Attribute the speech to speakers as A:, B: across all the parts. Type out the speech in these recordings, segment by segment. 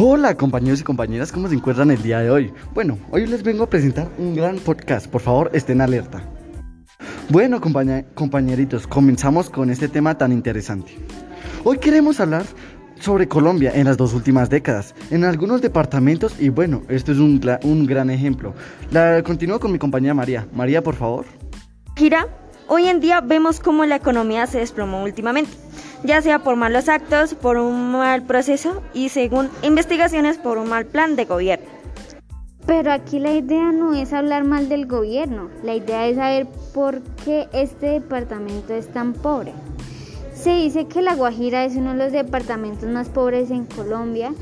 A: Hola compañeros y compañeras, ¿cómo se encuentran el día de hoy? Bueno, hoy les vengo a presentar un gran podcast, por favor estén alerta. Bueno compañeritos, comenzamos con este tema tan interesante. Hoy queremos hablar sobre Colombia en las dos últimas décadas, en algunos departamentos y bueno, esto es un, un gran ejemplo. La continúo con mi compañera María. María, por favor.
B: Gira, hoy en día vemos cómo la economía se desplomó últimamente ya sea por malos actos, por un mal proceso y según investigaciones por un mal plan de gobierno.
C: Pero aquí la idea no es hablar mal del gobierno, la idea es saber por qué este departamento es tan pobre. Se dice que La Guajira es uno de los departamentos más pobres en Colombia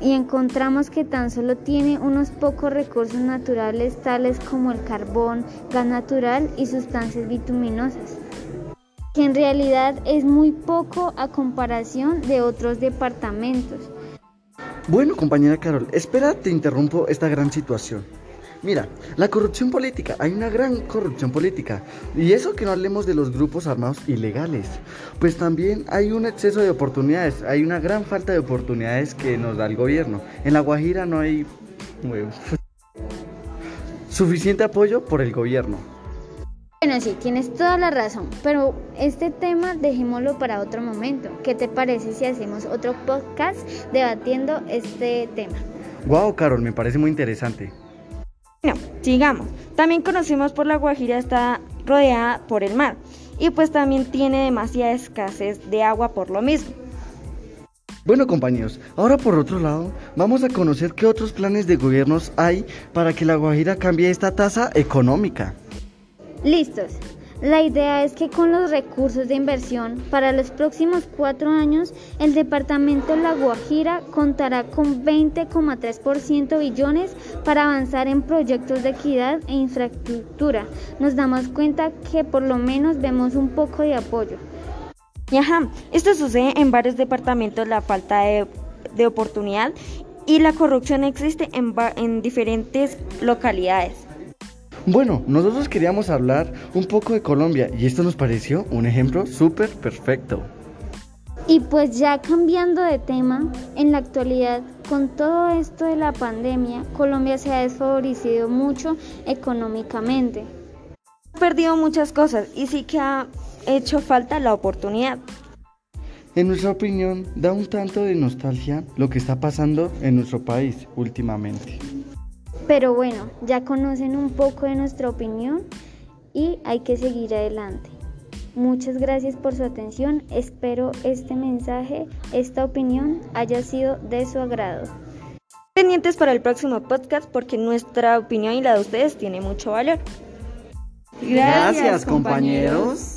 C: y encontramos que tan solo tiene unos pocos recursos naturales tales como el carbón, gas natural y sustancias bituminosas que en realidad es muy poco a comparación de otros departamentos.
A: Bueno, compañera Carol, espera, te interrumpo esta gran situación. Mira, la corrupción política, hay una gran corrupción política. Y eso que no hablemos de los grupos armados ilegales. Pues también hay un exceso de oportunidades, hay una gran falta de oportunidades que nos da el gobierno. En La Guajira no hay suficiente apoyo por el gobierno.
C: Bueno, sí, tienes toda la razón, pero este tema dejémoslo para otro momento. ¿Qué te parece si hacemos otro podcast debatiendo este tema?
A: Wow, Carol, me parece muy interesante.
B: Bueno, sigamos. También conocemos por la Guajira está rodeada por el mar y pues también tiene demasiada escasez de agua por lo mismo.
A: Bueno compañeros, ahora por otro lado, vamos a conocer qué otros planes de gobiernos hay para que la Guajira cambie esta tasa económica.
C: Listos. La idea es que con los recursos de inversión para los próximos cuatro años, el departamento La Guajira contará con 20,3% billones para avanzar en proyectos de equidad e infraestructura. Nos damos cuenta que por lo menos vemos un poco de apoyo.
B: Y ajá, esto sucede en varios departamentos, la falta de, oportunidad y la corrupción existe en, en diferentes localidades.
A: Bueno, nosotros queríamos hablar un poco de Colombia y esto nos pareció un ejemplo súper perfecto.
C: Y pues ya cambiando de tema, en la actualidad, con todo esto de la pandemia, Colombia se ha desfavorecido mucho económicamente.
B: Ha perdido muchas cosas y sí que ha hecho falta la oportunidad.
A: En nuestra opinión, da un tanto de nostalgia lo que está pasando en nuestro país últimamente.
C: Pero bueno, ya conocen un poco de nuestra opinión y hay que seguir adelante. Muchas gracias por su atención. Espero este mensaje, esta opinión haya sido de su agrado.
B: Pendientes para el próximo podcast porque nuestra opinión y la de ustedes tiene mucho valor.
A: Gracias, compañeros.